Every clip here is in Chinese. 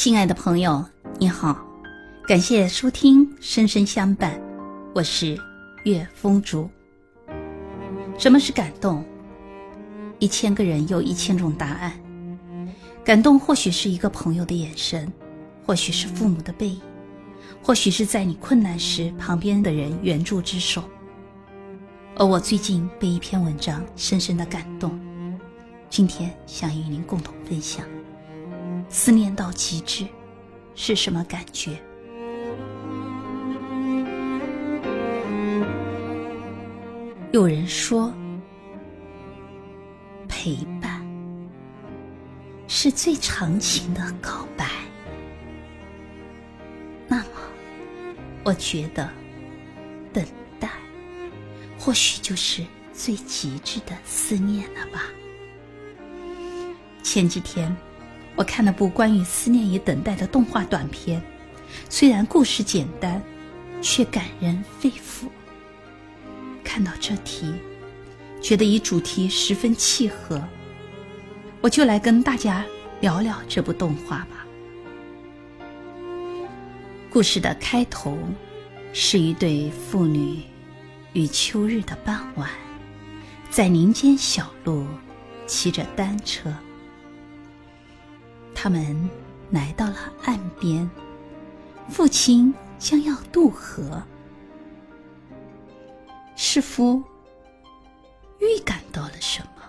亲爱的朋友，你好，感谢收听《深深相伴》，我是月风竹。什么是感动？一千个人有一千种答案。感动或许是一个朋友的眼神，或许是父母的背影，或许是在你困难时旁边的人援助之手。而我最近被一篇文章深深的感动，今天想与您共同分享。思念到极致是什么感觉？有人说，陪伴是最长情的告白。那么，我觉得，等待或许就是最极致的思念了吧。前几天。我看了部关于思念与等待的动画短片，虽然故事简单，却感人肺腑。看到这题，觉得与主题十分契合，我就来跟大家聊聊这部动画吧。故事的开头是一对父女与秋日的傍晚，在林间小路骑着单车。他们来到了岸边，父亲将要渡河，似乎预感到了什么，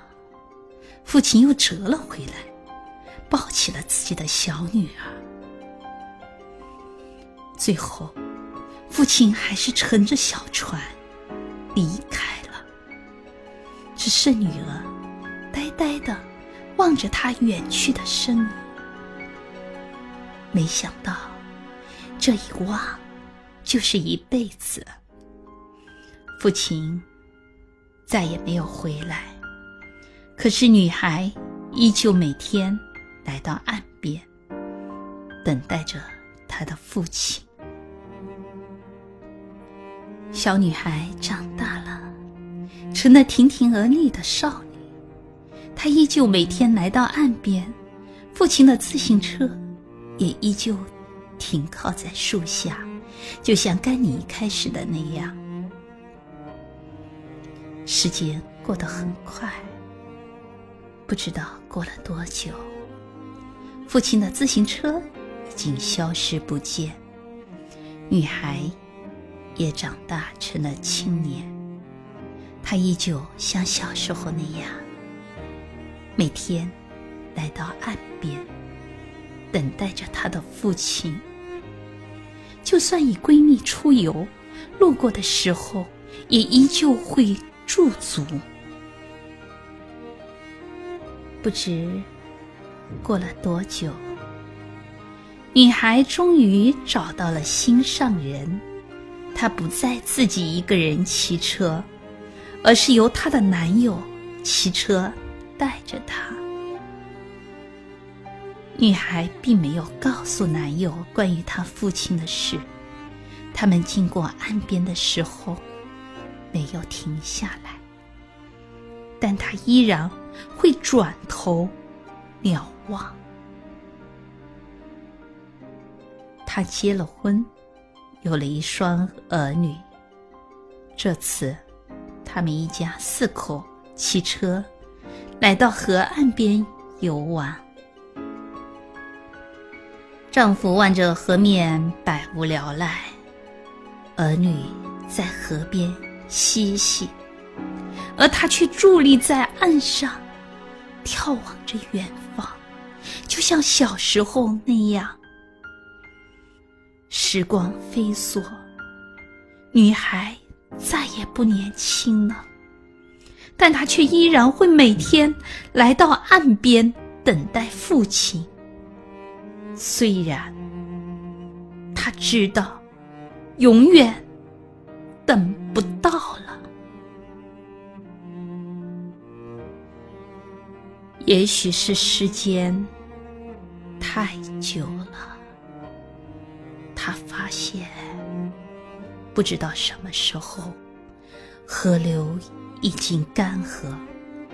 父亲又折了回来，抱起了自己的小女儿。最后，父亲还是乘着小船离开了，只是女儿呆呆的望着他远去的身影。没想到，这一望就是一辈子。父亲再也没有回来，可是女孩依旧每天来到岸边，等待着她的父亲。小女孩长大了，成了亭亭而立的少女。她依旧每天来到岸边，父亲的自行车。也依旧停靠在树下，就像甘尼开始的那样。时间过得很快，不知道过了多久，父亲的自行车已经消失不见，女孩也长大成了青年，她依旧像小时候那样，每天来到岸边。等待着她的父亲，就算与闺蜜出游，路过的时候也依旧会驻足。不知过了多久，女孩终于找到了心上人，她不再自己一个人骑车，而是由她的男友骑车带着她。女孩并没有告诉男友关于她父亲的事。他们经过岸边的时候，没有停下来。但她依然会转头瞭望。他结了婚，有了一双儿女。这次，他们一家四口骑车来到河岸边游玩。丈夫望着河面，百无聊赖；儿女在河边嬉戏，而他却伫立在岸上，眺望着远方，就像小时候那样。时光飞梭，女孩再也不年轻了，但她却依然会每天来到岸边等待父亲。虽然他知道永远等不到了，也许是时间太久了，他发现不知道什么时候，河流已经干涸，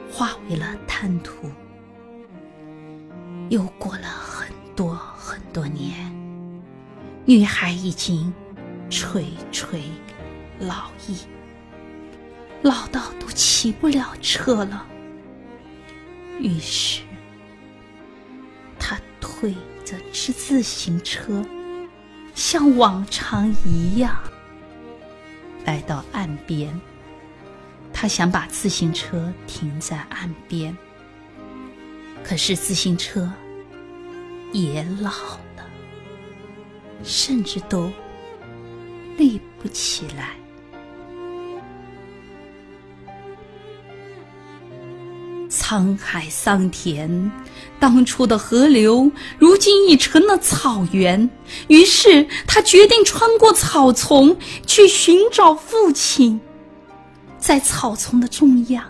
化为了滩涂，又过了多。很多年，女孩已经垂垂老矣，老到都骑不了车了。于是，她推着自自行车，像往常一样来到岸边。她想把自行车停在岸边，可是自行车也老了，甚至都立不起来。沧海桑田，当初的河流，如今已成了草原。于是，他决定穿过草丛去寻找父亲。在草丛的中央，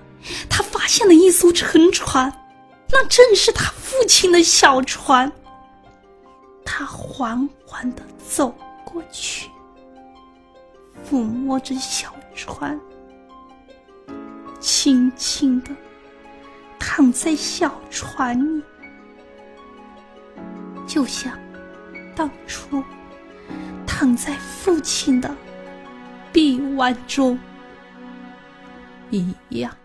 他发现了一艘沉船，那正是他父亲的小船。他缓缓地走过去，抚摸着小船，轻轻地。躺在小船里，就像当初躺在父亲的臂弯中一样。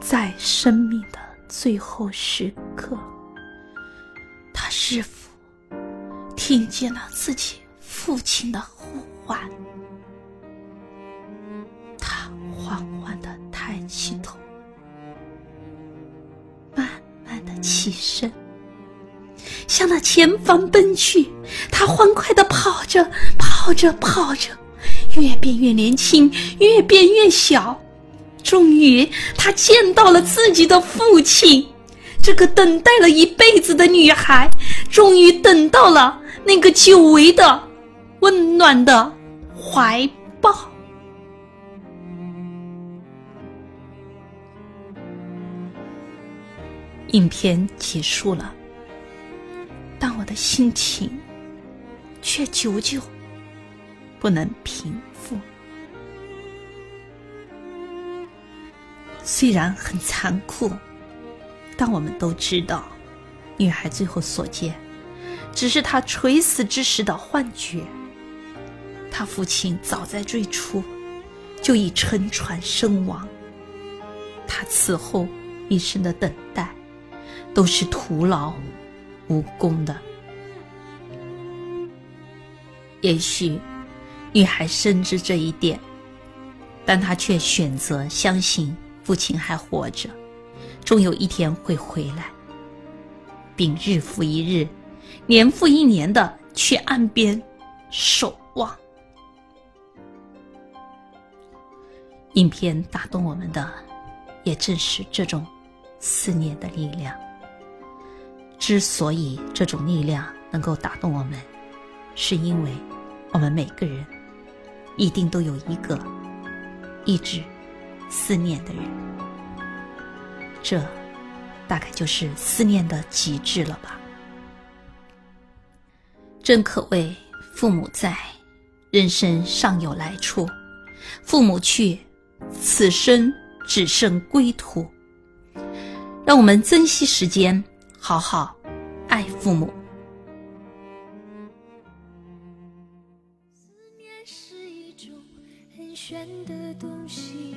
在生命的最后时刻，他是否听见了自己父亲的呼唤？他缓缓的抬起头，慢慢的起身，向那前方奔去。他欢快的跑着，跑着，跑着，越变越年轻，越变越小。终于，他见到了自己的父亲，这个等待了一辈子的女孩，终于等到了那个久违的温暖的怀抱。影片结束了，但我的心情却久久不能平虽然很残酷，但我们都知道，女孩最后所见只是她垂死之时的幻觉。她父亲早在最初就已沉船身亡，她此后一生的等待。都是徒劳无功的。也许女孩深知这一点，但她却选择相信父亲还活着，终有一天会回来，并日复一日、年复一年的去岸边守望。影片打动我们的，也正是这种思念的力量。之所以这种力量能够打动我们，是因为我们每个人一定都有一个一直思念的人，这大概就是思念的极致了吧。正可谓父母在，人生尚有来处；父母去，此生只剩归途。让我们珍惜时间。好好爱父母。思念是一种很玄的东西，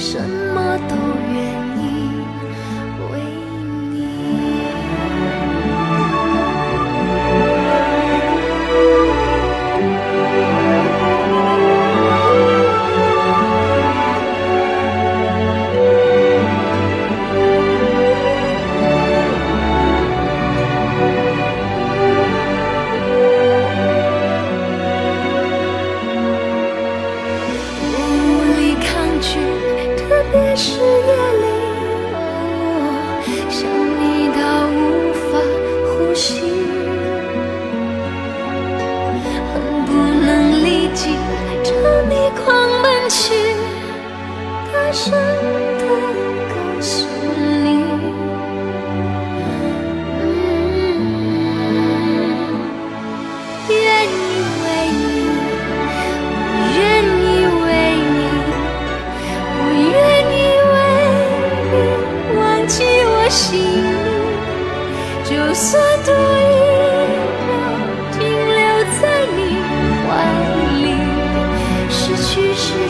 什么都愿意。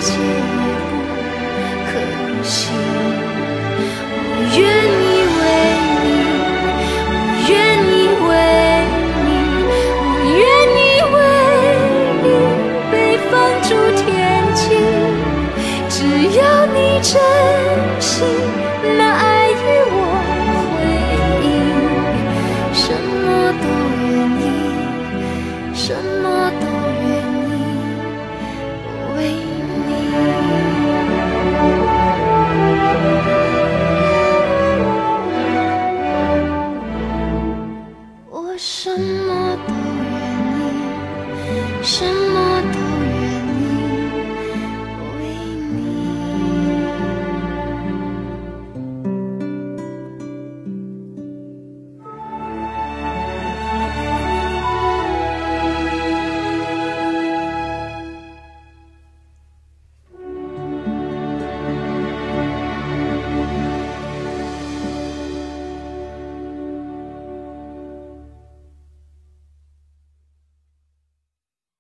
也不可惜，我愿意为你，我愿意为你，我愿意为你被放逐天际，只要你真。